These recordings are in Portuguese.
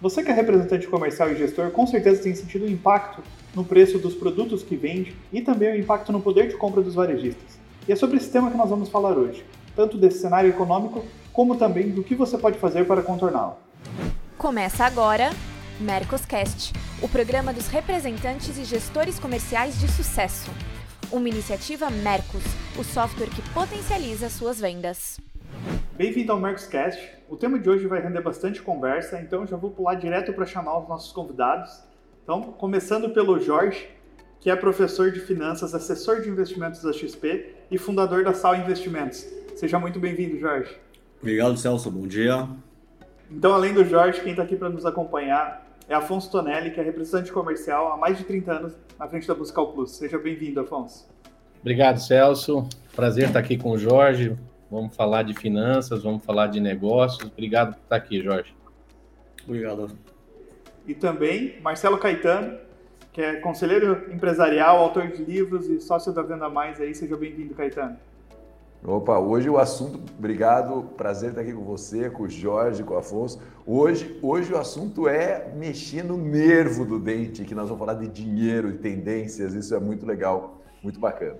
Você que é representante comercial e gestor, com certeza tem sentido o impacto no preço dos produtos que vende e também o impacto no poder de compra dos varejistas. E é sobre esse tema que nós vamos falar hoje, tanto desse cenário econômico como também do que você pode fazer para contorná-lo. Começa agora Mercoscast, o programa dos representantes e gestores comerciais de sucesso. Uma iniciativa Mercos, o software que potencializa suas vendas. Bem-vindo ao Mercoscast. O tema de hoje vai render bastante conversa, então já vou pular direto para chamar os nossos convidados. Então, começando pelo Jorge, que é professor de finanças, assessor de investimentos da XP e fundador da Sal Investimentos. Seja muito bem-vindo, Jorge. Obrigado, Celso. Bom dia. Então, além do Jorge, quem está aqui para nos acompanhar é Afonso Tonelli, que é representante comercial há mais de 30 anos na frente da Buscal Plus. Seja bem-vindo, Afonso. Obrigado, Celso. Prazer estar aqui com o Jorge. Vamos falar de finanças, vamos falar de negócios. Obrigado por estar aqui, Jorge. Obrigado. E também Marcelo Caetano, que é conselheiro empresarial, autor de livros e sócio da Venda Mais aí. Seja bem-vindo, Caetano. Opa, hoje o assunto, obrigado, prazer estar aqui com você, com o Jorge, com o Afonso. Hoje, hoje o assunto é mexer no nervo do dente, que nós vamos falar de dinheiro e tendências, isso é muito legal, muito bacana.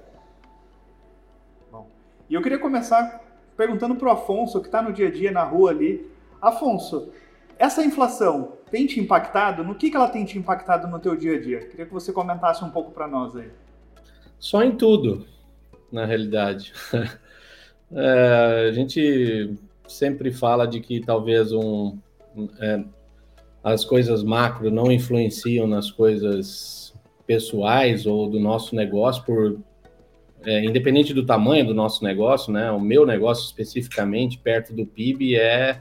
Bom, e eu queria começar perguntando para o Afonso, que está no dia a dia na rua ali. Afonso, essa inflação tem te impactado? No que, que ela tem te impactado no teu dia a dia? Queria que você comentasse um pouco para nós aí. Só em tudo, na realidade. É, a gente sempre fala de que talvez um, é, as coisas macro não influenciam nas coisas pessoais ou do nosso negócio, por é, independente do tamanho do nosso negócio, né? O meu negócio especificamente perto do PIB é,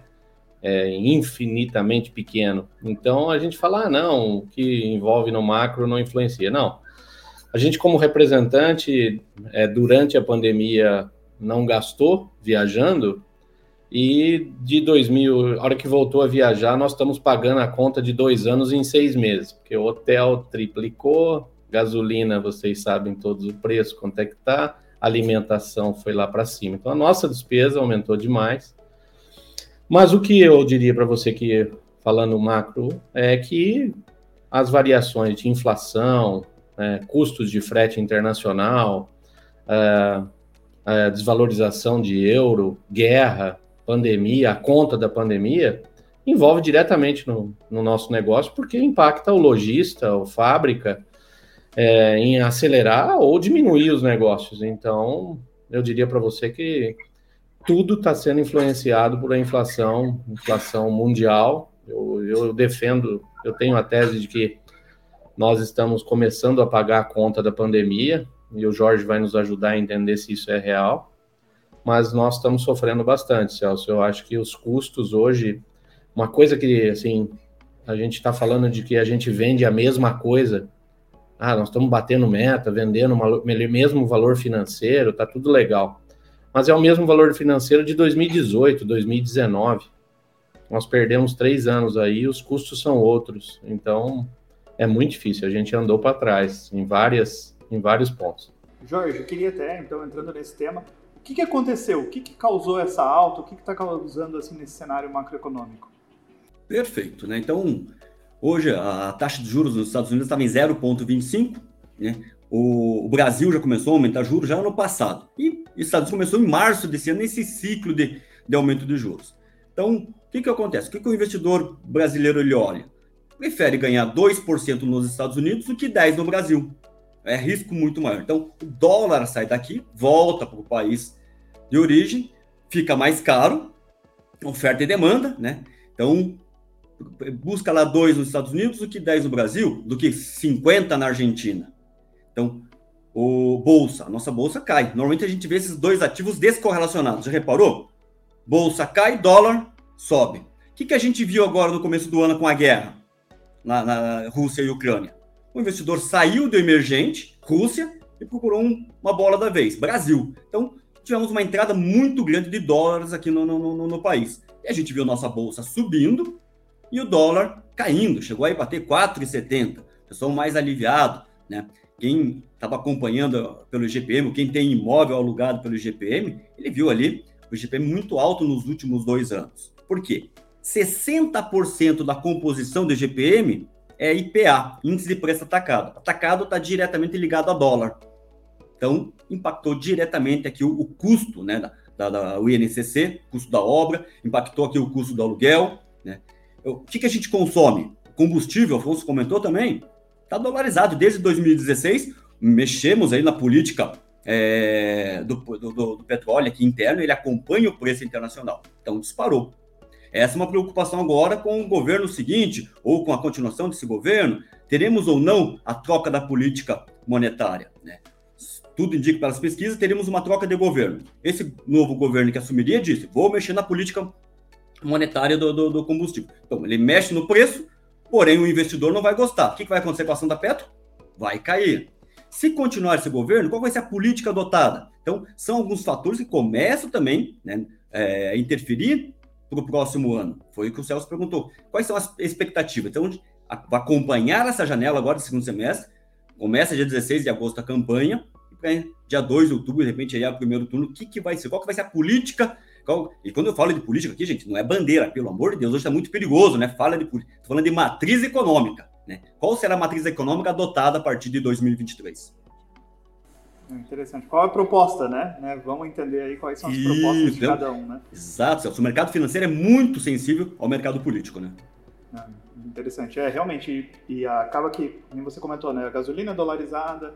é infinitamente pequeno. Então a gente fala, ah, não, o que envolve no macro não influencia. Não. A gente, como representante, é, durante a pandemia, não gastou viajando, e de 2000, a hora que voltou a viajar, nós estamos pagando a conta de dois anos em seis meses, porque o hotel triplicou, gasolina, vocês sabem todos o preço, quanto é que está, alimentação foi lá para cima. Então a nossa despesa aumentou demais. Mas o que eu diria para você que, falando macro, é que as variações de inflação, é, custos de frete internacional, é, a desvalorização de euro, guerra, pandemia, a conta da pandemia, envolve diretamente no, no nosso negócio, porque impacta o lojista, o fábrica, é, em acelerar ou diminuir os negócios. Então, eu diria para você que tudo está sendo influenciado por a inflação, inflação mundial. Eu, eu defendo, eu tenho a tese de que nós estamos começando a pagar a conta da pandemia, e o Jorge vai nos ajudar a entender se isso é real. Mas nós estamos sofrendo bastante, Celso. Eu acho que os custos hoje, uma coisa que, assim, a gente está falando de que a gente vende a mesma coisa. Ah, nós estamos batendo meta, vendendo o mesmo valor financeiro, tá tudo legal. Mas é o mesmo valor financeiro de 2018, 2019. Nós perdemos três anos aí, os custos são outros. Então, é muito difícil. A gente andou para trás em várias em vários pontos. Jorge, eu queria até, então, entrando nesse tema, o que, que aconteceu? O que, que causou essa alta? O que está causando assim nesse cenário macroeconômico? Perfeito, né? Então, hoje a taxa de juros nos Estados Unidos estava em 0,25, né? O, Brasil já começou a aumentar juros já no passado. E os Estados Unidos começou em março desse ano, nesse ciclo de, de aumento de juros. Então, o que, que acontece? O que, que o investidor brasileiro ele olha? Prefere ganhar 2% nos Estados Unidos do que 10% no Brasil é risco muito maior. Então, o dólar sai daqui, volta para o país de origem, fica mais caro, oferta e demanda, né? Então, busca lá dois nos Estados Unidos do que 10 no Brasil, do que 50 na Argentina. Então, o bolsa, a nossa bolsa cai. Normalmente a gente vê esses dois ativos descorrelacionados. Já reparou? Bolsa cai, dólar sobe. O que, que a gente viu agora no começo do ano com a guerra na, na Rússia e Ucrânia? o investidor saiu do emergente, Rússia, e procurou um, uma bola da vez, Brasil. Então, tivemos uma entrada muito grande de dólares aqui no, no, no, no país. E a gente viu nossa bolsa subindo e o dólar caindo, chegou a bater 4,70. Pessoal mais aliviado, né? Quem estava acompanhando pelo IGPM, quem tem imóvel alugado pelo IGPM, ele viu ali o IGPM muito alto nos últimos dois anos. Por quê? 60% da composição do GPM é IPA, Índice de Preço Atacado. Atacado está diretamente ligado a dólar. Então, impactou diretamente aqui o, o custo né, da, da, da, INCC, custo da obra, impactou aqui o custo do aluguel. Né? O que, que a gente consome? Combustível, Afonso comentou também, está dolarizado desde 2016. Mexemos aí na política é, do, do, do, petróleo aqui interno, ele acompanha o preço internacional. Então, disparou. Essa é uma preocupação agora com o governo seguinte, ou com a continuação desse governo. Teremos ou não a troca da política monetária? Né? Tudo indica pelas pesquisas, teremos uma troca de governo. Esse novo governo que assumiria disse: vou mexer na política monetária do, do, do combustível. Então, ele mexe no preço, porém o investidor não vai gostar. O que, que vai acontecer com a ação da Petro? Vai cair. Se continuar esse governo, qual vai ser a política adotada? Então, são alguns fatores que começam também né, é, a interferir para o próximo ano? Foi o que o Celso perguntou. Quais são as expectativas? Então, vai acompanhar essa janela agora do segundo semestre. Começa dia 16 de agosto a campanha. E dia 2 de outubro, de repente, aí é o primeiro turno. O que, que vai ser? Qual que vai ser a política? E quando eu falo de política aqui, gente, não é bandeira, pelo amor de Deus, hoje está muito perigoso, né? Fala de política. Estou falando de matriz econômica. Né? Qual será a matriz econômica adotada a partir de 2023? Interessante. Qual é a proposta, né? né? Vamos entender aí quais são as Isso, propostas de cada um, né? Exato, Celso. O mercado financeiro é muito sensível ao mercado político, né? Ah, interessante. É, realmente, e, e, acaba que, como você comentou, né? A gasolina é dolarizada,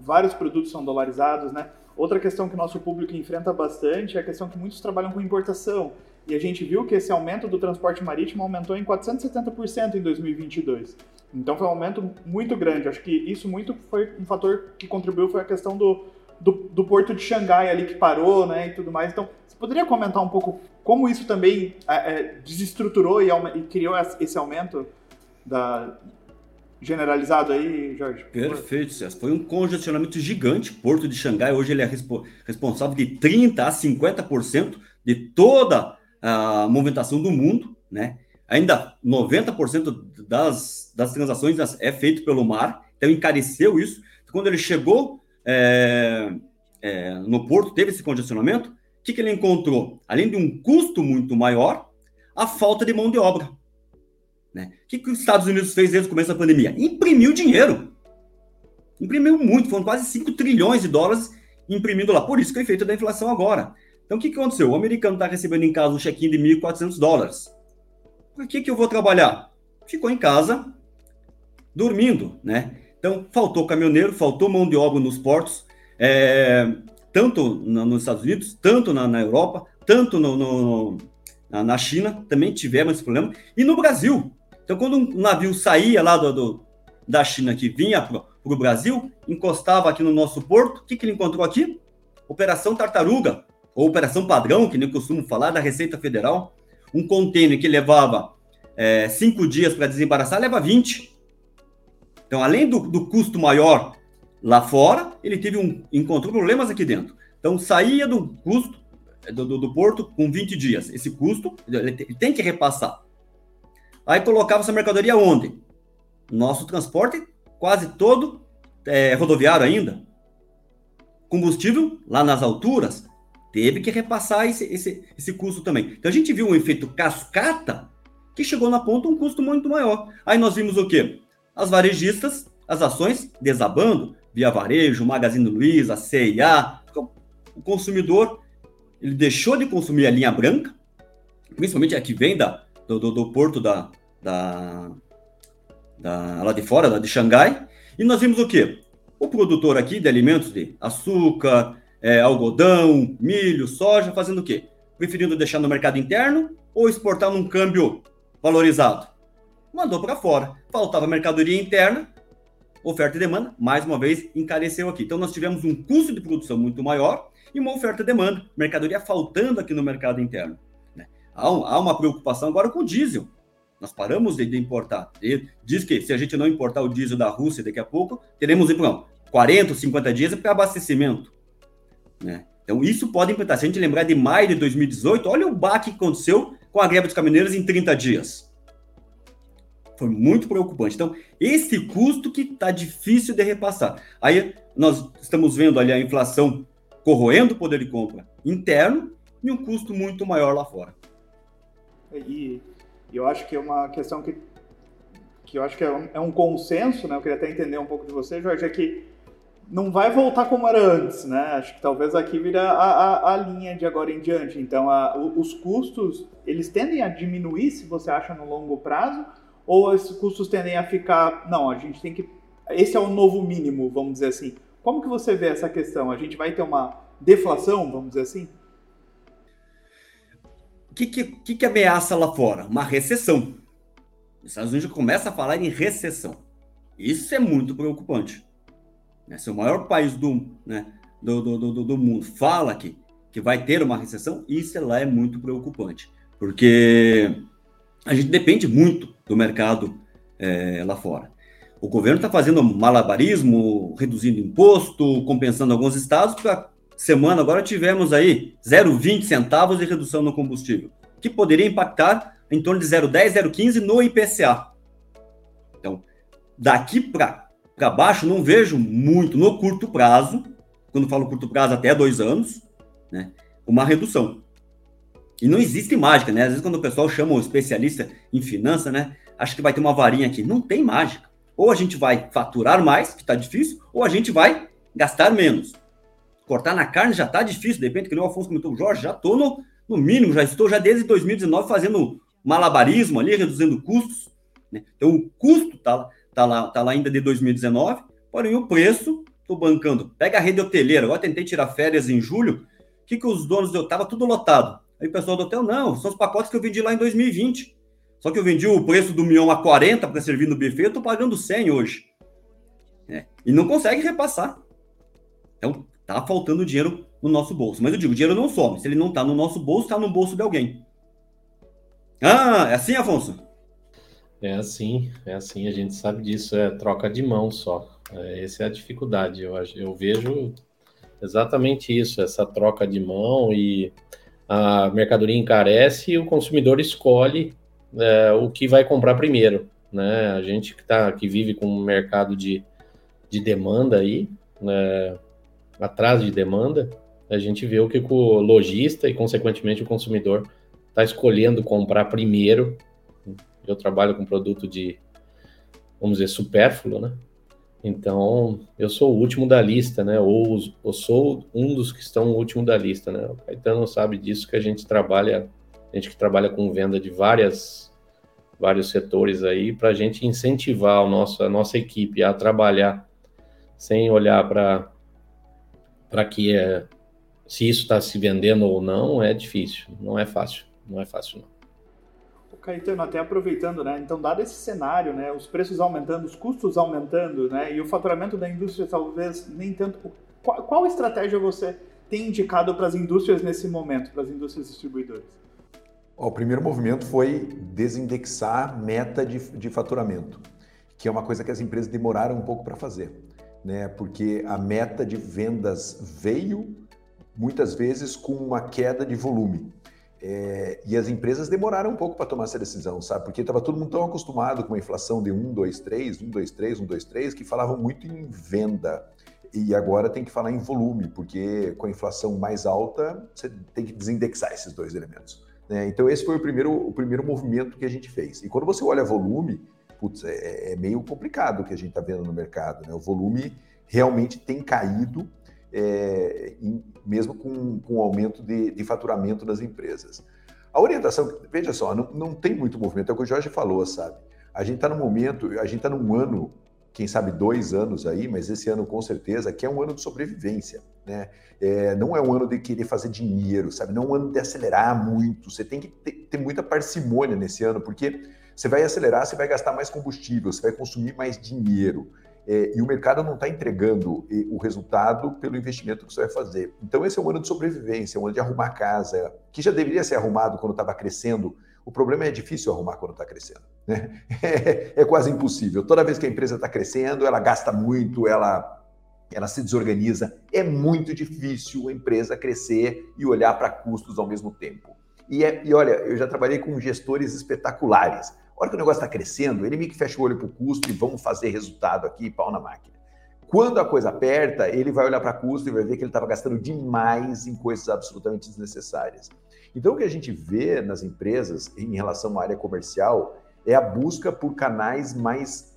vários produtos são dolarizados, né? Outra questão que o nosso público enfrenta bastante é a questão que muitos trabalham com importação. E a gente viu que esse aumento do transporte marítimo aumentou em 470% em 2022. Então foi um aumento muito grande. Acho que isso muito foi um fator que contribuiu foi a questão do, do, do, porto de Xangai ali que parou, né, e tudo mais. Então, você poderia comentar um pouco como isso também é, é, desestruturou e, e, criou esse aumento da generalizado aí, Jorge? Perfeito, César. Foi um congestionamento gigante. Porto de Xangai hoje ele é respo responsável de 30 a 50% de toda a movimentação do mundo, né? Ainda 90% das, das transações é feito pelo mar, então encareceu isso. Quando ele chegou é, é, no porto, teve esse congestionamento, o que, que ele encontrou? Além de um custo muito maior, a falta de mão de obra. Né? O que, que os Estados Unidos fez desde o começo da pandemia? Imprimiu dinheiro. Imprimiu muito, foram quase 5 trilhões de dólares imprimindo lá. Por isso que é o efeito da inflação agora. Então, o que, que aconteceu? O americano está recebendo em casa um check-in de 1.400 dólares. Por que, que eu vou trabalhar? Ficou em casa, dormindo, né? Então, faltou caminhoneiro, faltou mão de obra nos portos, é, tanto na, nos Estados Unidos, tanto na, na Europa, tanto no, no, na, na, China, também tivemos esse problema, e no Brasil. Então, quando um navio saía lá do, do da China que vinha para o Brasil, encostava aqui no nosso porto, o que, que ele encontrou aqui? Operação Tartaruga, ou Operação Padrão, que nem costumo falar, da Receita Federal um container que levava é, cinco dias para desembaraçar, leva 20. Então, além do, do, custo maior lá fora, ele teve um encontrou problemas aqui dentro. Então, saía do custo do, do, do porto com 20 dias. Esse custo ele tem que repassar. Aí colocava essa mercadoria onde? Nosso transporte quase todo é, rodoviário ainda. Combustível lá nas alturas, teve que repassar esse, esse, esse custo também. Então a gente viu um efeito cascata que chegou na ponta um custo muito maior. Aí nós vimos o quê? As varejistas, as ações desabando, via varejo, Magazine Luiza, CIA. O consumidor ele deixou de consumir a linha branca, principalmente a que vem da, do, do, do porto da, da, da, lá de fora, da, de Xangai. E nós vimos o quê? O produtor aqui de alimentos de açúcar, é, algodão, milho, soja, fazendo o quê? Preferindo deixar no mercado interno ou exportar num câmbio valorizado? Mandou para fora. Faltava mercadoria interna, oferta e demanda, mais uma vez encareceu aqui. Então nós tivemos um custo de produção muito maior e uma oferta e demanda, mercadoria faltando aqui no mercado interno. Né? Há, um, há, uma preocupação agora com o diesel. Nós paramos de, importar. E diz que se a gente não importar o diesel da Rússia daqui a pouco, teremos então, 40, 50 dias para abastecimento. Né? Então, isso pode impactar. Se a gente lembrar de maio de 2018, olha o baque que aconteceu com a greve dos caminhoneiros em 30 dias. Foi muito preocupante. Então, esse custo que está difícil de repassar. Aí, nós estamos vendo ali a inflação corroendo o poder de compra interno e um custo muito maior lá fora. E, E eu acho que é uma questão que, que eu acho que é um, é um consenso, né? Eu queria até entender um pouco de você, Jorge, é que não vai voltar como era antes, né? Acho que talvez aqui vira a, a, a linha de agora em diante. Então, a, os custos, eles tendem a diminuir, se você acha, no longo prazo? Ou esses custos tendem a ficar... Não, a gente tem que... Esse é o novo mínimo, vamos dizer assim. Como que você vê essa questão? A gente vai ter uma deflação, vamos dizer assim? O que, que, que, ameaça lá fora? Uma recessão. Os Estados Unidos começa a falar em recessão. Isso é muito preocupante. Né? Se o maior país do, né, do, do, do, do, mundo fala que, que vai ter uma recessão, isso lá é muito preocupante. Porque a gente depende muito do mercado é, lá fora. O governo está fazendo malabarismo, reduzindo imposto, compensando alguns estados, para semana agora tivemos aí 0,20 centavos de redução no combustível, que poderia impactar em torno de 0,10, 0,15 no IPCA. Então, daqui para baixo, não vejo muito no curto prazo, quando falo curto prazo, até dois anos, né, uma redução. E não existe mágica, né? Às vezes, quando o pessoal chama o especialista em finança, né, acha que vai ter uma varinha aqui. Não tem mágica. Ou a gente vai faturar mais, que está difícil, ou a gente vai gastar menos. Cortar na carne já está difícil, de repente, que nem o Afonso comentou, Jorge, já estou no, no mínimo, já estou já desde 2019 fazendo malabarismo ali, reduzindo custos. Né? Então, o custo está tá lá, tá lá ainda de 2019, porém o preço, estou bancando. Pega a rede hoteleira, agora tentei tirar férias em julho, o que, que os donos deu? Tava tudo lotado. Aí o pessoal do hotel, não, são os pacotes que eu vendi lá em 2020. Só que eu vendi o preço do mion a 40 para servir no buffet, eu estou pagando 100 hoje. É, e não consegue repassar. Então, Tá faltando dinheiro no nosso bolso. Mas eu digo, o dinheiro não some. Se ele não tá no nosso bolso, tá no bolso de alguém. Ah, é assim, Afonso? É assim, é assim, a gente sabe disso, é troca de mão só. É, essa é a dificuldade. Eu, eu vejo exatamente isso, essa troca de mão e a mercadoria encarece e o consumidor escolhe é, o que vai comprar primeiro. Né? A gente que, tá, que vive com um mercado de, de demanda aí, né? Atraso de demanda, a gente vê o que o lojista e, consequentemente, o consumidor está escolhendo comprar primeiro. Eu trabalho com produto de, vamos dizer, supérfluo, né? Então, eu sou o último da lista, né? Ou eu sou um dos que estão no último da lista, né? O Caetano sabe disso que a gente trabalha, a gente que trabalha com venda de várias, vários setores aí, para a gente incentivar o nosso, a nossa equipe a trabalhar sem olhar para para que é, se isso está se vendendo ou não é difícil, não é fácil, não é fácil não. O Caetano, até aproveitando, né? Então, dado esse cenário, né? Os preços aumentando, os custos aumentando, né? E o faturamento da indústria talvez nem tanto. Qual, qual estratégia você tem indicado para as indústrias nesse momento, para as indústrias distribuidoras? O primeiro movimento foi desindexar meta de, de faturamento, que é uma coisa que as empresas demoraram um pouco para fazer né? Porque a meta de vendas veio muitas vezes com uma queda de volume. É, e as empresas demoraram um pouco para tomar essa decisão, sabe? Porque estava todo mundo tão acostumado com uma inflação de 1, 2, 3, 1, 2, 3, 1, 2, 3, que falavam muito em venda. E agora tem que falar em volume, porque com a inflação mais alta, você tem que desindexar esses dois elementos. Né? Então, esse foi o primeiro, o primeiro movimento que a gente fez. E quando você olha volume, putz, é, é meio complicado o que a gente está vendo no mercado. Né? O volume realmente tem caído, é, em, mesmo com, com o aumento de, de, faturamento das empresas. A orientação, veja só, não, não tem muito movimento, é o que o Jorge falou, sabe? A gente está no momento, a gente está num ano, quem sabe dois anos aí, mas esse ano com certeza, que é um ano de sobrevivência. Né? É, não é um ano de querer fazer dinheiro, sabe? Não é um ano de acelerar muito. Você tem que ter, ter muita parcimônia nesse ano, porque você vai acelerar, você vai gastar mais combustível, você vai consumir mais dinheiro. É, e o mercado não está entregando o resultado pelo investimento que você vai fazer. Então, esse é um ano de sobrevivência, um ano de arrumar casa, que já deveria ser arrumado quando estava crescendo. O problema é difícil arrumar quando está crescendo. Né? É, é, quase impossível. Toda vez que a empresa está crescendo, ela gasta muito, ela, ela se desorganiza. É muito difícil a empresa crescer e olhar para custos ao mesmo tempo. E, é, e olha, eu já trabalhei com gestores espetaculares hora que o negócio está crescendo, ele meio que fecha o olho para o custo e vamos fazer resultado aqui, pau na máquina. Quando a coisa aperta, ele vai olhar para custo e vai ver que ele estava gastando demais em coisas absolutamente desnecessárias. Então, o que a gente vê nas empresas em relação à área comercial é a busca por canais mais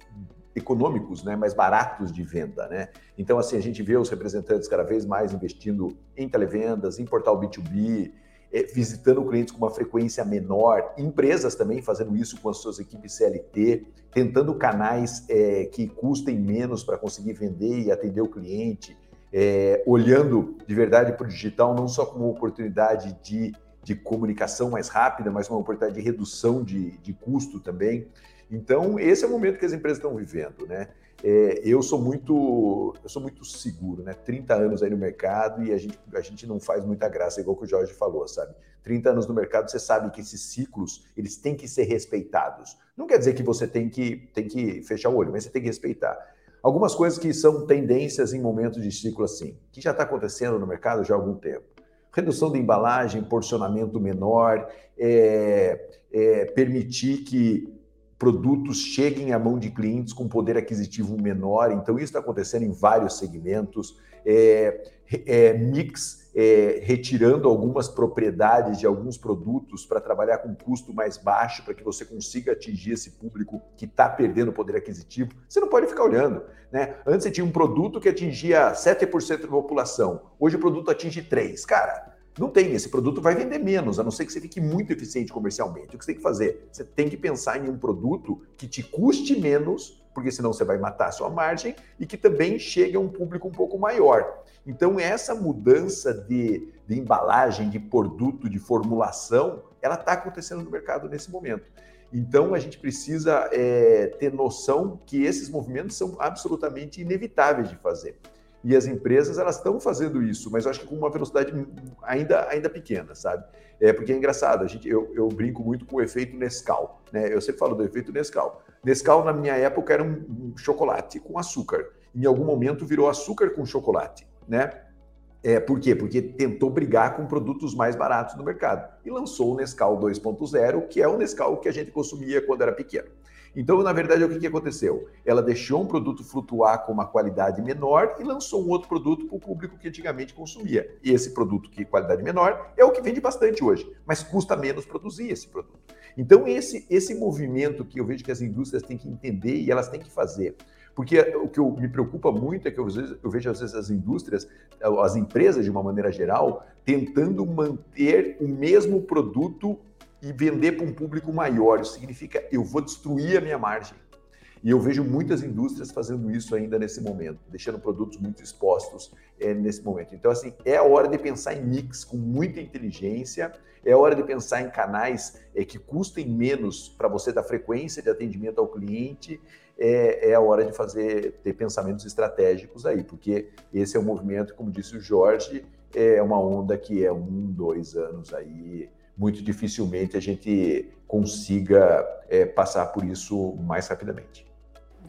econômicos, né, mais baratos de venda, né? Então, assim, a gente vê os representantes cada vez mais investindo em televendas, em portal B2B, é, visitando clientes com uma frequência menor, empresas também fazendo isso com as suas equipes CLT, tentando canais é, que custem menos para conseguir vender e atender o cliente, é, olhando de verdade para o digital não só como oportunidade de, de comunicação mais rápida, mas uma oportunidade de redução de, de custo também. Então, esse é o momento que as empresas estão vivendo, né? É, eu sou muito eu sou muito seguro, né? 30 anos aí no mercado e a gente, a gente não faz muita graça, igual que o Jorge falou, sabe? 30 anos no mercado, você sabe que esses ciclos, eles têm que ser respeitados. Não quer dizer que você tem que, tem que fechar o olho, mas você tem que respeitar. Algumas coisas que são tendências em momentos de ciclo assim, que já está acontecendo no mercado já há algum tempo. Redução de embalagem, porcionamento menor, é, é, permitir que produtos cheguem à mão de clientes com poder aquisitivo menor. Então, isso está acontecendo em vários segmentos. É, é, mix é, retirando algumas propriedades de alguns produtos para trabalhar com custo mais baixo, para que você consiga atingir esse público que está perdendo poder aquisitivo. Você não pode ficar olhando. Né? Antes você tinha um produto que atingia 7% da população, hoje o produto atinge 3%. Cara, não tem, esse produto vai vender menos, a não ser que você fique muito eficiente comercialmente. O que você tem que fazer? Você tem que pensar em um produto que te custe menos, porque senão você vai matar a sua margem, e que também chegue a um público um pouco maior. Então, essa mudança de, de embalagem, de produto, de formulação, ela está acontecendo no mercado nesse momento. Então, a gente precisa é, ter noção que esses movimentos são absolutamente inevitáveis de fazer. E as empresas, elas estão fazendo isso, mas eu acho que com uma velocidade ainda, ainda pequena, sabe? É porque é engraçado, a gente, eu, eu brinco muito com o efeito Nescau, né? Eu sempre falo do efeito Nescau. Nescau, na minha época, era um, um chocolate com açúcar. Em algum momento virou açúcar com chocolate, né? É, por quê? Porque tentou brigar com produtos mais baratos no mercado e lançou o Nescau 2.0, que é o Nescau que a gente consumia quando era pequeno. Então, na verdade, o que, aconteceu? Ela deixou um produto flutuar com uma qualidade menor e lançou um outro produto para o público que antigamente consumia. E esse produto que qualidade menor é o que vende bastante hoje, mas custa menos produzir esse produto. Então, esse, esse movimento que eu vejo que as indústrias têm que entender e elas têm que fazer. Porque o que eu, me preocupa muito é que eu, eu, vejo às vezes as indústrias, as empresas de uma maneira geral, tentando manter o mesmo produto e vender para um público maior. Isso significa eu vou destruir a minha margem. E eu vejo muitas indústrias fazendo isso ainda nesse momento, deixando produtos muito expostos é, nesse momento. Então, assim, é a hora de pensar em mix com muita inteligência, é a hora de pensar em canais é, que custem menos para você dar frequência de atendimento ao cliente, é, é a hora de fazer, ter pensamentos estratégicos aí, porque esse é um movimento, como disse o Jorge, é uma onda que é um, dois anos aí, muito dificilmente a gente consiga é, passar por isso mais rapidamente.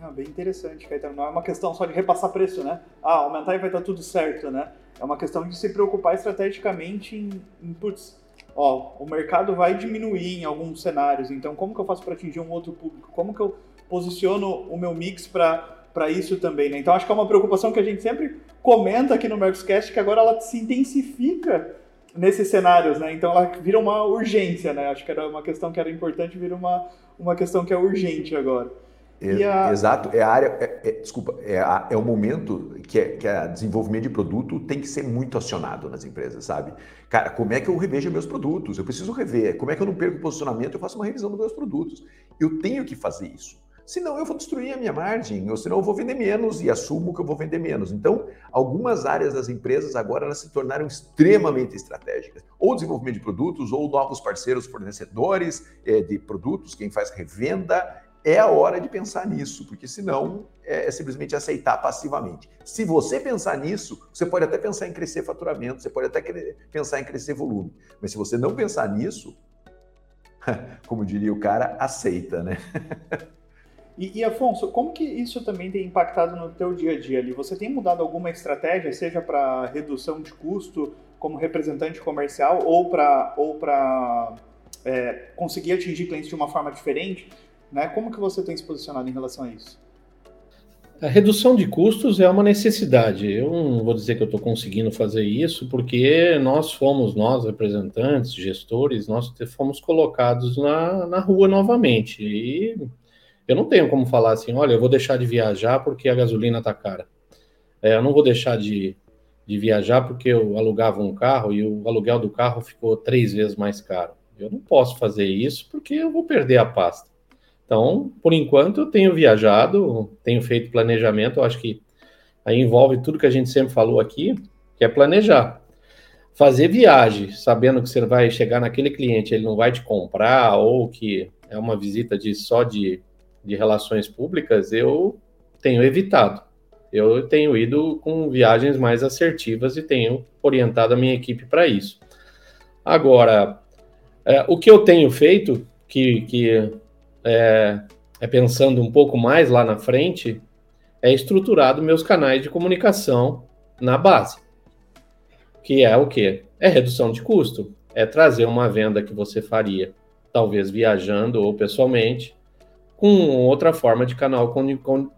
Ah, bem interessante, Caetano. Não é uma questão só de repassar preço, né? Ah, aumentar e vai estar tudo certo, né? É uma questão de se preocupar estrategicamente em, em putz, ó, o mercado vai diminuir em alguns cenários, então como que eu faço para atingir um outro público? Como que eu posiciono o meu mix para isso também, né? Então acho que é uma preocupação que a gente sempre comenta aqui no Mercoscast, que agora ela se intensifica nesses cenários, né? Então ela vira uma urgência, né? Acho que era uma questão que era importante, vira uma, uma questão que é urgente agora. É, a... Exato, é a área, é, é, desculpa, é, a, é o momento que, é, que a desenvolvimento de produto tem que ser muito acionado nas empresas, sabe? Cara, como é que eu revejo meus produtos? Eu preciso rever. Como é que eu não perco posicionamento? Eu faço uma revisão dos meus produtos. Eu tenho que fazer isso. Senão eu vou destruir a minha margem, ou senão eu vou vender menos e assumo que eu vou vender menos. Então, algumas áreas das empresas agora elas se tornaram extremamente estratégicas. Ou desenvolvimento de produtos, ou novos parceiros fornecedores é, de produtos, quem faz revenda. É a hora de pensar nisso, porque senão é, é simplesmente aceitar passivamente. Se você pensar nisso, você pode até pensar em crescer faturamento, você pode até pensar em crescer volume. Mas se você não pensar nisso, como diria o cara, aceita, né? E, e, Afonso, como que isso também tem impactado no teu dia a dia ali? Você tem mudado alguma estratégia, seja para redução de custo como representante comercial ou para ou para é, conseguir atingir clientes de uma forma diferente? Né? Como que você tem se posicionado em relação a isso? A redução de custos é uma necessidade. Eu não vou dizer que eu estou conseguindo fazer isso, porque nós fomos, nós representantes, gestores, nós fomos colocados na, na rua novamente. E eu não tenho como falar assim, olha, eu vou deixar de viajar porque a gasolina está cara. É, eu não vou deixar de, de viajar porque eu alugava um carro e o aluguel do carro ficou três vezes mais caro. Eu não posso fazer isso porque eu vou perder a pasta. Então, por enquanto, eu tenho viajado, tenho feito planejamento, eu acho que aí envolve tudo que a gente sempre falou aqui, que é planejar. Fazer viagem, sabendo que você vai chegar naquele cliente, ele não vai te comprar, ou que é uma visita de só de, de relações públicas, eu tenho evitado. Eu tenho ido com viagens mais assertivas e tenho orientado a minha equipe para isso. Agora, é, o que eu tenho feito, que, que é, é pensando um pouco mais lá na frente, é estruturado meus canais de comunicação na base. Que é o quê? É redução de custo. É trazer uma venda que você faria, talvez viajando ou pessoalmente, com outra forma de canal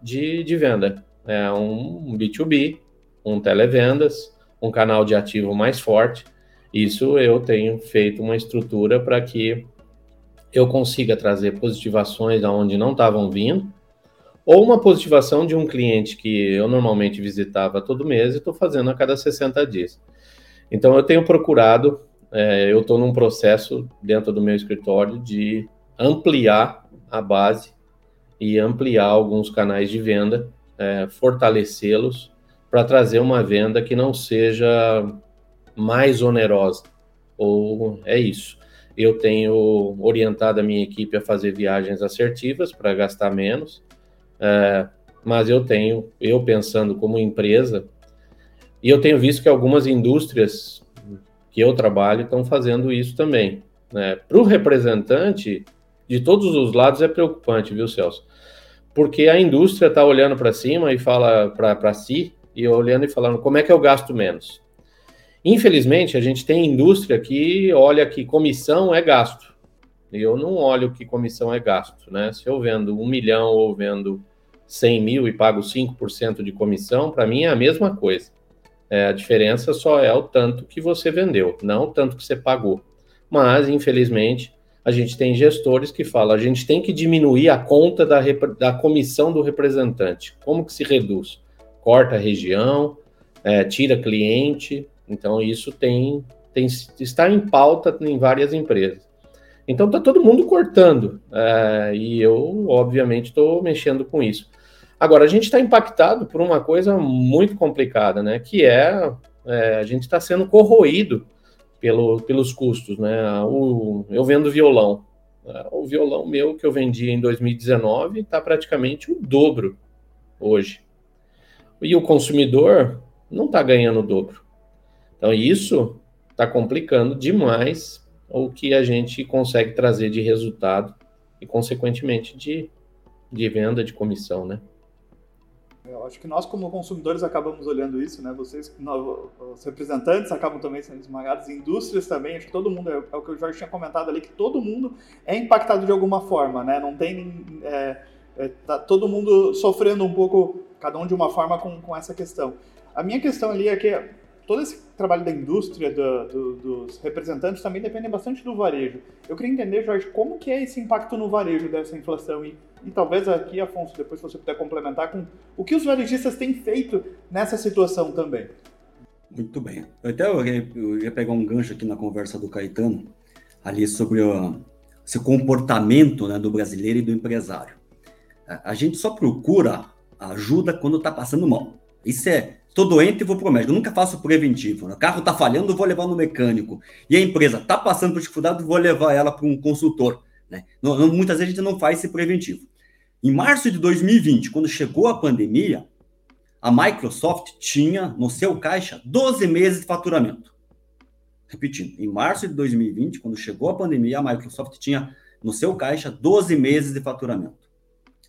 de, de venda. É um B2B, um televendas, um canal de ativo mais forte. Isso eu tenho feito uma estrutura para que eu consiga trazer positivações aonde não estavam vindo, ou uma positivação de um cliente que eu normalmente visitava todo mês e estou fazendo a cada 60 dias. Então eu tenho procurado, é, eu estou num processo dentro do meu escritório de ampliar a base e ampliar alguns canais de venda, é, fortalecê-los para trazer uma venda que não seja mais onerosa. Ou é isso. Eu tenho orientado a minha equipe a fazer viagens assertivas para gastar menos, é, mas eu tenho, eu pensando como empresa, e eu tenho visto que algumas indústrias que eu trabalho estão fazendo isso também. Né? Para o representante, de todos os lados é preocupante, viu, Celso? Porque a indústria está olhando para cima e fala para si, e olhando e falando como é que eu gasto menos. Infelizmente, a gente tem indústria que olha que comissão é gasto. Eu não olho que comissão é gasto, né? Se eu vendo um milhão ou vendo 100 mil e pago 5% de comissão, para mim é a mesma coisa. É, a diferença só é o tanto que você vendeu, não o tanto que você pagou. Mas, infelizmente, a gente tem gestores que falam, a gente tem que diminuir a conta da, da comissão do representante. Como que se reduz? Corta a região, é, tira cliente, então, isso tem, tem está em pauta em várias empresas. Então, está todo mundo cortando, é, e eu, obviamente, estou mexendo com isso. Agora, a gente está impactado por uma coisa muito complicada, né? Que é, é a gente está sendo corroído pelo, pelos custos, né? O, eu vendo violão. O violão meu que eu vendi em 2019 está praticamente o dobro hoje. E o consumidor não está ganhando o dobro. Então, isso está complicando demais o que a gente consegue trazer de resultado e, consequentemente, de, de venda, de comissão, né? Eu acho que nós, como consumidores, acabamos olhando isso, né? Vocês, os representantes, acabam também sendo esmagados, indústrias também, acho que todo mundo, é, é, o que o Jorge tinha comentado ali, que todo mundo é impactado de alguma forma, né? Não tem. É, é, tá todo mundo sofrendo um pouco, cada um de uma forma com, com essa questão. A minha questão ali é que todo esse trabalho da indústria, do, do, dos representantes, também depende bastante do varejo. Eu queria entender, Jorge, como que é esse impacto no varejo dessa inflação e, e talvez aqui, Afonso, depois você puder complementar com o que os varejistas têm feito nessa situação também. Muito bem. Até eu ia, eu ia pegar um gancho aqui na conversa do Caetano, ali sobre o, esse comportamento né, do brasileiro e do empresário. A gente só procura ajuda quando está passando mal. Isso é Estou doente e vou para o médico. Eu nunca faço preventivo. Né? O carro está falhando, vou levar no mecânico. E a empresa está passando por dificuldade, vou levar ela para um consultor. Né? Não, não, muitas vezes a gente não faz esse preventivo. Em março de 2020, quando chegou a pandemia, a Microsoft tinha no seu caixa 12 meses de faturamento. Repetindo, em março de 2020, quando chegou a pandemia, a Microsoft tinha no seu caixa 12 meses de faturamento.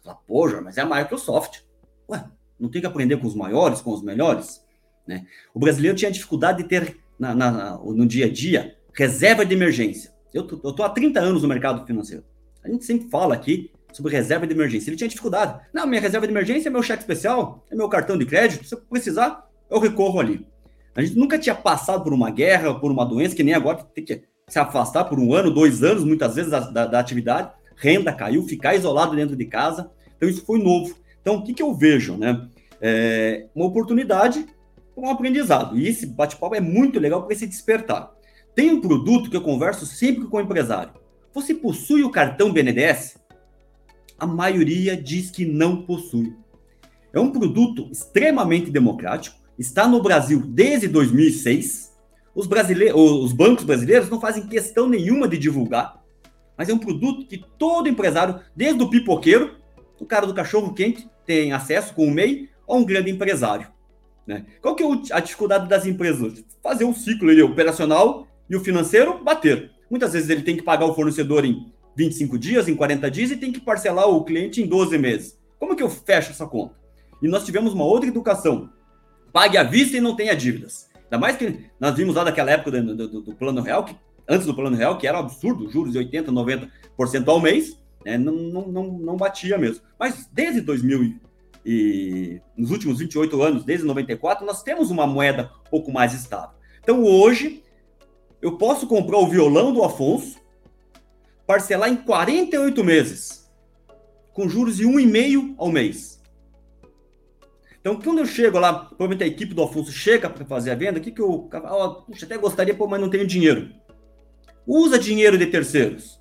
Fala, pô, mas é a Microsoft. Ué, não tem que aprender com os maiores, com os melhores? Né? O brasileiro tinha dificuldade de ter, na, na, no dia a dia, reserva de emergência. Eu estou há 30 anos no mercado financeiro. A gente sempre fala aqui sobre reserva de emergência. Ele tinha dificuldade. Não, minha reserva de emergência é meu cheque especial, é meu cartão de crédito. Se eu precisar, eu recorro ali. A gente nunca tinha passado por uma guerra, por uma doença, que nem agora tem que se afastar por um ano, dois anos, muitas vezes, da, da, da atividade. Renda caiu, ficar isolado dentro de casa. Então, isso foi novo. Então, o que, que eu vejo? Né? É uma oportunidade um aprendizado. E esse bate-papo é muito legal para se despertar. Tem um produto que eu converso sempre com o empresário. Você possui o cartão BNDES? A maioria diz que não possui. É um produto extremamente democrático, está no Brasil desde 2006. Os, brasileiros, os bancos brasileiros não fazem questão nenhuma de divulgar, mas é um produto que todo empresário, desde o pipoqueiro, o cara do cachorro quente, tem acesso com o MEI, ou um grande empresário. Né? Qual que é a dificuldade das empresas? Fazer um ciclo operacional e o financeiro bater. Muitas vezes ele tem que pagar o fornecedor em 25 dias, em 40 dias, e tem que parcelar o cliente em 12 meses. Como que eu fecho essa conta? E nós tivemos uma outra educação. Pague à vista e não tenha dívidas. Ainda mais que nós vimos lá daquela época do, do, do plano real, que, antes do plano real, que era um absurdo, juros de 80%, 90% ao mês, né? não, não, não, não batia mesmo. Mas desde 2000 e nos últimos 28 anos, desde 94, nós temos uma moeda um pouco mais estável. Então hoje, eu posso comprar o violão do Afonso, parcelar em 48 meses, com juros de 1,5 ao mês. Então, quando eu chego lá, provavelmente a equipe do Afonso chega para fazer a venda, o que, que eu. Oh, puxa, até gostaria, pô, mas não tenho dinheiro. Usa dinheiro de terceiros.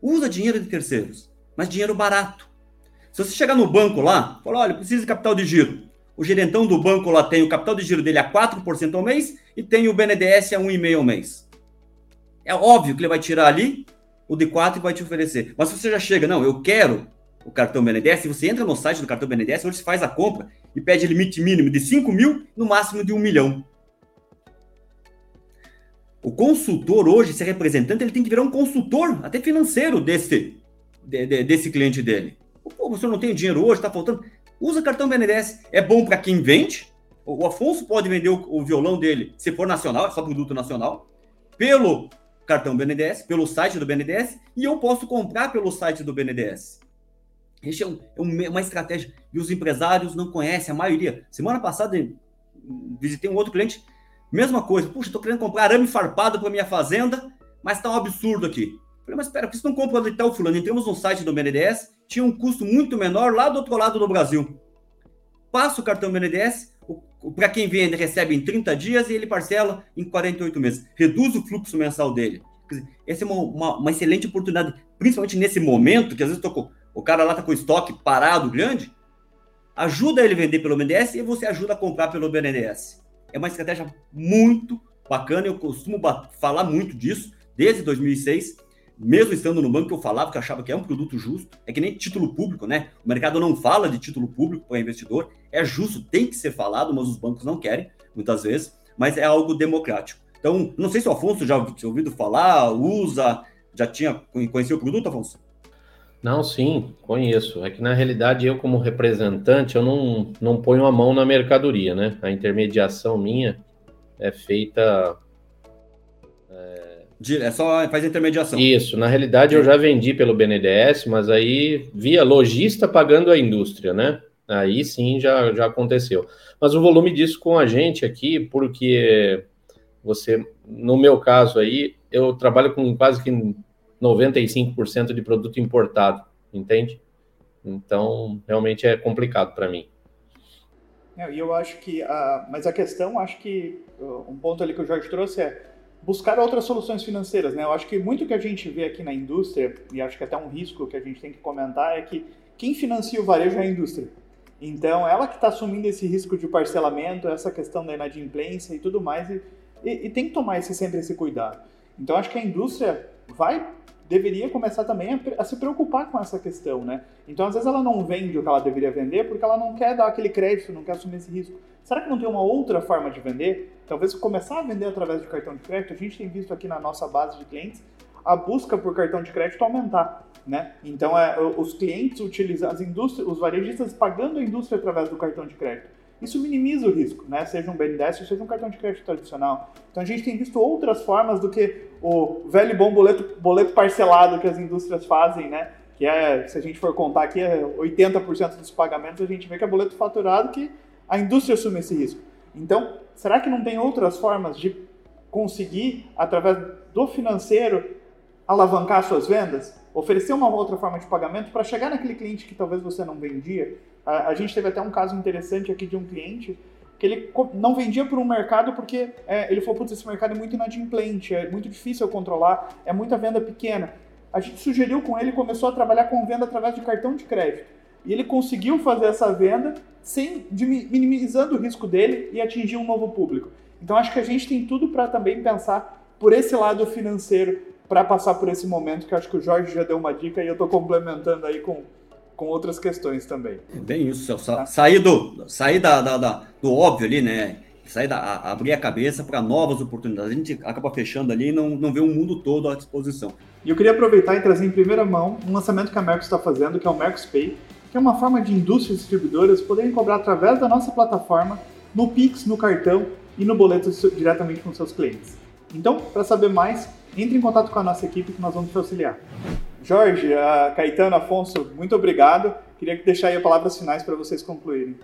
Usa dinheiro de terceiros, mas dinheiro barato. Se você chegar no banco lá, falar, olha, precisa de capital de giro. O gerentão do banco lá tem o capital de giro dele a 4% ao mês e tem o BNDES a 1,5% ao mês. É óbvio que ele vai tirar ali o de 4 e vai te oferecer. Mas se você já chega, não, eu quero o cartão BNDES, você entra no site do cartão BNDES, onde você faz a compra e pede limite mínimo de 5 mil, no máximo de 1 milhão. O consultor hoje, esse representante, ele tem que virar um consultor, até financeiro, desse, de, de, desse cliente dele. Pô, senhor não tem dinheiro hoje, está faltando. Usa cartão BNDES. É bom para quem vende. O Afonso pode vender o, o, violão dele, se for nacional, é só produto nacional, pelo cartão BNDES, pelo site do BNDES, e eu posso comprar pelo site do BNDES. Isso é, um, é uma estratégia. E os empresários não conhecem, a maioria. Semana passada, visitei um outro cliente, mesma coisa. Puxa, estou querendo comprar arame farpado para minha fazenda, mas está um absurdo aqui. Falei, mas espera, por que você não compra ali tal fulano? Entramos no site do BNDES, tinha um custo muito menor lá do outro lado do Brasil. Passa o cartão BNDES, para quem vende recebe em 30 dias e ele parcela em 48 meses. Reduz o fluxo mensal dele. Dizer, essa é uma, uma, uma, excelente oportunidade, principalmente nesse momento, que às vezes com, o cara lá está com o estoque parado grande, ajuda ele a vender pelo BNDES e você ajuda a comprar pelo BNDES. É uma estratégia muito bacana, eu costumo falar muito disso desde 2006 mesmo estando no banco, eu falava que eu achava que é um produto justo. É que nem título público, né? O mercado não fala de título público para investidor. É justo, tem que ser falado, mas os bancos não querem, muitas vezes. Mas é algo democrático. Então, não sei se o Afonso já tinha ouvido falar, usa, já tinha conhecido o produto, Afonso? Não, sim, conheço. É que na realidade eu, como representante, eu não, não ponho a mão na mercadoria, né? A intermediação minha é feita. É é só faz intermediação. Isso, na realidade eu já vendi pelo BNDES, mas aí via lojista pagando a indústria, né? Aí sim já, já aconteceu. Mas o volume disso com a gente aqui, porque você, no meu caso aí, eu trabalho com quase que 95% de produto importado, entende? Então, realmente é complicado para mim. É, e eu acho que, a, mas a questão, acho que um ponto ali que o Jorge trouxe é buscar outras soluções financeiras, né? Eu acho que muito que a gente vê aqui na indústria, e acho que até um risco que a gente tem que comentar é que quem financia o varejo é a indústria. Então, ela que está assumindo esse risco de parcelamento, essa questão da inadimplência e tudo mais, e, e, e tem que tomar esse, sempre esse cuidado. Então, acho que a indústria vai deveria começar também a, se preocupar com essa questão, né? Então, às vezes ela não vende o que ela deveria vender porque ela não quer dar aquele crédito, não quer assumir esse risco. Será que não tem uma outra forma de vender? Talvez começar a vender através de cartão de crédito. A gente tem visto aqui na nossa base de clientes a busca por cartão de crédito aumentar, né? Então, é, os clientes utilizam, as indústrias, os varejistas pagando a indústria através do cartão de crédito. Isso minimiza o risco, né? Seja um BNDES seja um cartão de crédito tradicional. Então a gente tem visto outras formas do que o velho e bom boleto, boleto parcelado que as indústrias fazem, né? que é, se a gente for contar aqui, é 80% dos pagamentos, a gente vê que é boleto faturado que a indústria assume esse risco. Então, será que não tem outras formas de conseguir, através do financeiro, alavancar suas vendas? Oferecer uma outra forma de pagamento para chegar naquele cliente que talvez você não vendia? A, a, gente teve até um caso interessante aqui de um cliente que ele não vendia para um mercado porque é, ele falou, putz, esse mercado é muito inadimplente, é muito difícil controlar, é muita venda pequena a gente sugeriu com ele, começou a trabalhar com venda através de cartão de crédito. E ele conseguiu fazer essa venda sem minimizando o risco dele e atingir um novo público. Então acho que a gente tem tudo para também pensar por esse lado financeiro para passar por esse momento, que acho que o Jorge já deu uma dica e eu estou complementando aí com, com outras questões também. Bem isso, Celso. Tá? Sair, do, sair da, da, da, do óbvio ali, né? sair da, abrir a cabeça para novas oportunidades. A gente acaba fechando ali e não, não vê o mundo todo à disposição. E eu queria aproveitar e trazer em primeira mão um lançamento que a Mercos está fazendo, que é o Mercos Pay, que é uma forma de indústrias distribuidoras poderem cobrar através da nossa plataforma, no Pix, no cartão e no boleto diretamente com seus clientes. Então, para saber mais, entre em contato com a nossa equipe que nós vamos te auxiliar. Jorge, Caetano, Afonso, muito obrigado. Queria deixar aí as palavras finais para vocês concluírem.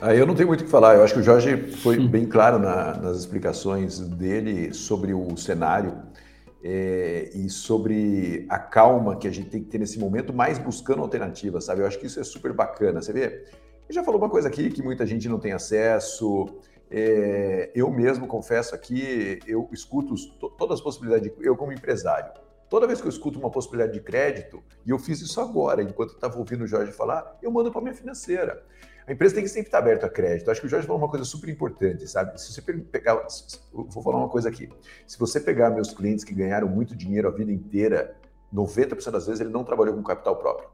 Ah, eu não tenho muito o que falar. Eu acho que o Jorge foi bem claro na, nas explicações dele sobre o cenário é, e sobre a calma que a gente tem que ter nesse momento, mais buscando alternativas, sabe? Eu acho que isso é super bacana. Você vê? Ele já falou uma coisa aqui que muita gente não tem acesso. É, eu mesmo confesso aqui, eu escuto todas as possibilidades, de, eu como empresário, toda vez que eu escuto uma possibilidade de crédito, e eu fiz isso agora, enquanto estava ouvindo o Jorge falar, eu mando para minha financeira. A empresa tem que sempre estar aberta a crédito. Acho que o Jorge falou uma coisa super importante, sabe? Se você pegar. Vou falar uma coisa aqui. Se você pegar meus clientes que ganharam muito dinheiro a vida inteira, 90% das vezes ele não trabalhou com capital próprio.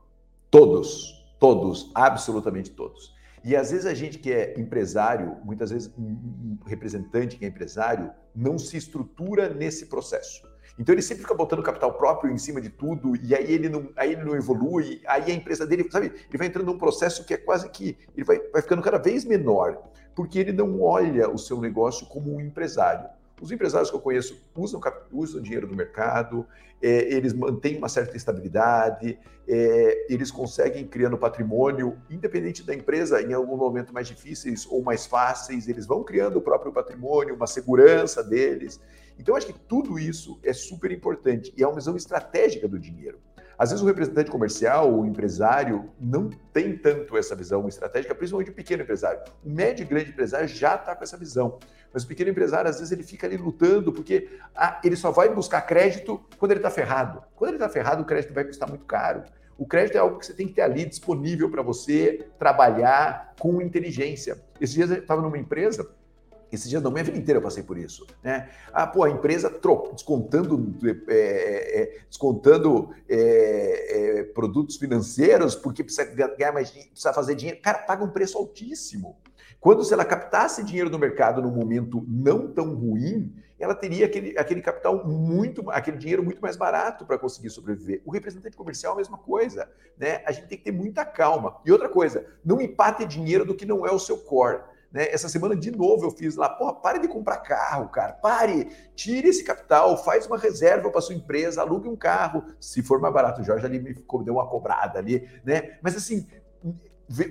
Todos, todos, absolutamente todos. E às vezes a gente que é empresário, muitas vezes um representante que é empresário, não se estrutura nesse processo. Então ele sempre fica botando capital próprio em cima de tudo, e aí ele não, aí ele não evolui, aí a empresa dele, sabe, ele vai entrando num processo que é quase que, ele vai, vai ficando cada vez menor, porque ele não olha o seu negócio como um empresário. Os empresários que eu conheço usam, usam dinheiro do mercado, é, eles mantêm uma certa estabilidade, é, eles conseguem criando patrimônio, independente da empresa, em algum momento mais difíceis ou mais fáceis, eles vão criando o próprio patrimônio, uma segurança deles. Então, acho que tudo isso é super importante e é uma visão estratégica do dinheiro. Às vezes o representante comercial, o empresário, não tem tanto essa visão estratégica, principalmente o pequeno empresário. O médio e grande empresário já está com essa visão. Mas o pequeno empresário, às vezes, ele fica ali lutando, porque ah, ele só vai buscar crédito quando ele está ferrado. Quando ele está ferrado, o crédito vai custar muito caro. O crédito é algo que você tem que ter ali disponível para você trabalhar com inteligência. Esses dias eu estava numa empresa esses dias, não, minha vida inteira eu passei por isso. Né? Ah, pô, a empresa descontando, é, é, é, descontando é, é, produtos financeiros porque precisa ganhar mais dinheiro, precisa fazer dinheiro. Cara, paga um preço altíssimo. Quando se ela captasse dinheiro no mercado num momento não tão ruim, ela teria aquele, aquele capital muito, aquele dinheiro muito mais barato para conseguir sobreviver. O representante comercial é a mesma coisa, né? A gente tem que ter muita calma. E outra coisa, não empate dinheiro do que não é o seu core. Né? Essa semana, de novo, eu fiz lá, porra, pare de comprar carro, cara, pare, tire esse capital, faz uma reserva para sua empresa, alugue um carro, se for mais barato. O Jorge ali me deu uma cobrada ali, né? Mas assim,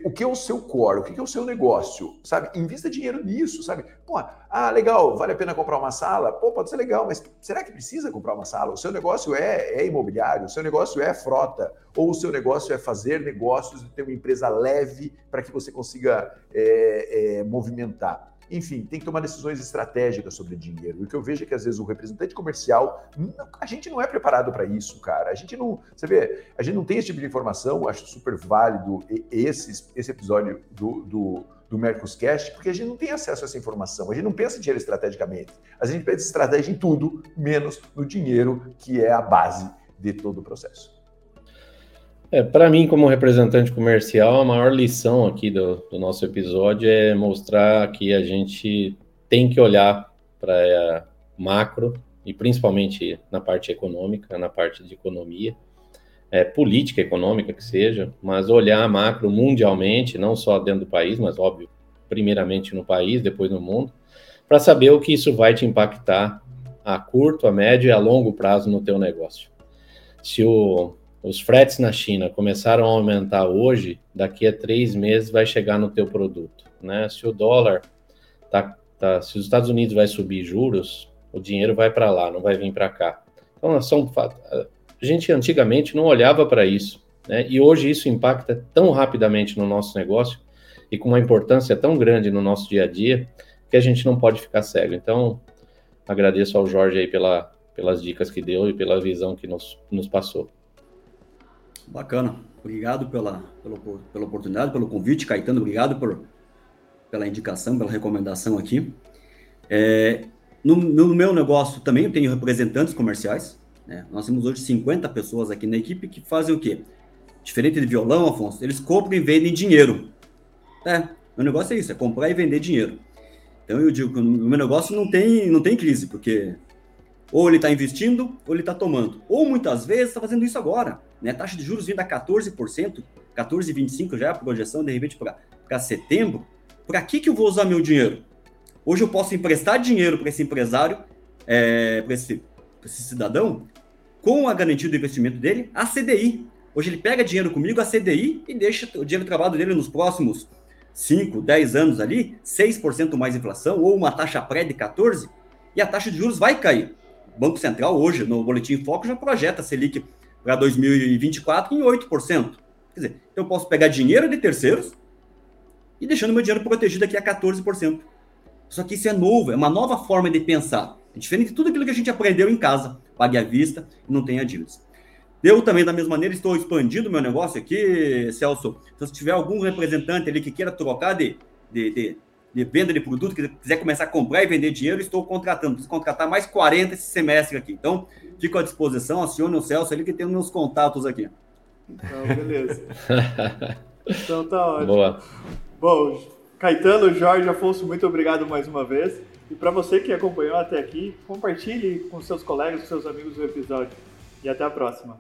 o que é o seu core, o que é o seu negócio, sabe? Invista dinheiro nisso, sabe? Pô, ah, legal, vale a pena comprar uma sala? Pô, pode ser legal, mas será que precisa comprar uma sala? O seu negócio é, é imobiliário, o seu negócio é frota, ou o seu negócio é fazer negócios e ter uma empresa leve para que você consiga é, é, movimentar. Enfim, tem que tomar decisões estratégicas sobre dinheiro. E o que eu vejo é que às vezes o representante comercial, a gente não é preparado para isso, cara. A gente não, você vê, a gente não tem esse tipo de informação. Acho super válido esse, esse episódio do, do, do Mercoscast, porque a gente não tem acesso a essa informação. A gente não pensa em dinheiro estrategicamente. A gente pensa em estratégia em tudo, menos no dinheiro, que é a base de todo o processo. É, para mim, como representante comercial, a maior lição aqui do, do, nosso episódio é mostrar que a gente tem que olhar para é, macro e principalmente na parte econômica, na parte de economia, é, política econômica que seja, mas olhar macro mundialmente, não só dentro do país, mas óbvio, primeiramente no país, depois no mundo, para saber o que isso vai te impactar a curto, a médio e a longo prazo no teu negócio. Se o os fretes na China começaram a aumentar hoje, daqui a três meses vai chegar no teu produto, né? Se o dólar tá, tá se os Estados Unidos vai subir juros, o dinheiro vai para lá, não vai vir para cá. Então, são a gente antigamente não olhava para isso, né? E hoje isso impacta tão rapidamente no nosso negócio e com uma importância tão grande no nosso dia a dia que a gente não pode ficar cego. Então, agradeço ao Jorge aí pela, pelas dicas que deu e pela visão que nos, nos passou. Bacana. Obrigado pela, pela, pela oportunidade, pelo convite, Caetano. Obrigado por, pela indicação, pela recomendação aqui. É, no, no, meu negócio também eu tenho representantes comerciais. Né? Nós temos hoje 50 pessoas aqui na equipe que fazem o quê? Diferente de violão, Afonso, eles compram e vendem dinheiro. É, meu negócio é isso, é comprar e vender dinheiro. Então eu digo que o meu negócio não tem, não tem crise, porque ou ele está investindo, ou ele está tomando. Ou muitas vezes está fazendo isso agora. Né? A taxa de juros vindo a 14%, 14,25% já é a projeção, de repente, para setembro. Para que, que eu vou usar meu dinheiro? Hoje eu posso emprestar dinheiro para esse empresário, é, para esse, esse cidadão, com a garantia do investimento dele, a CDI. Hoje ele pega dinheiro comigo, a CDI, e deixa o dinheiro trabalhado dele nos próximos 5, 10 anos ali, 6% mais inflação, ou uma taxa pré de 14%, e a taxa de juros vai cair. Banco Central, hoje, no Boletim Foco, já projeta a Selic para 2024 em 8%. Quer dizer, eu posso pegar dinheiro de terceiros e deixando meu dinheiro protegido aqui a 14%. Só que isso é novo, é uma nova forma de pensar. É diferente de tudo aquilo que a gente aprendeu em casa. Pague à vista e não tenha dívidas. Eu também, da mesma maneira, estou expandindo meu negócio aqui, Celso. Então, se tiver algum representante ali que queira trocar de, de, de, de venda de produto, que quiser começar a comprar e vender dinheiro, estou contratando. Preciso contratar mais 40 esse semestre aqui. Então, fico à disposição, acione o Celso ali que tem meus contatos aqui. Então, beleza. então tá ótimo. Boa. Bom, Caetano, Jorge, Afonso, muito obrigado mais uma vez. E para você que acompanhou até aqui, compartilhe com seus colegas, com seus amigos o episódio. E até a próxima.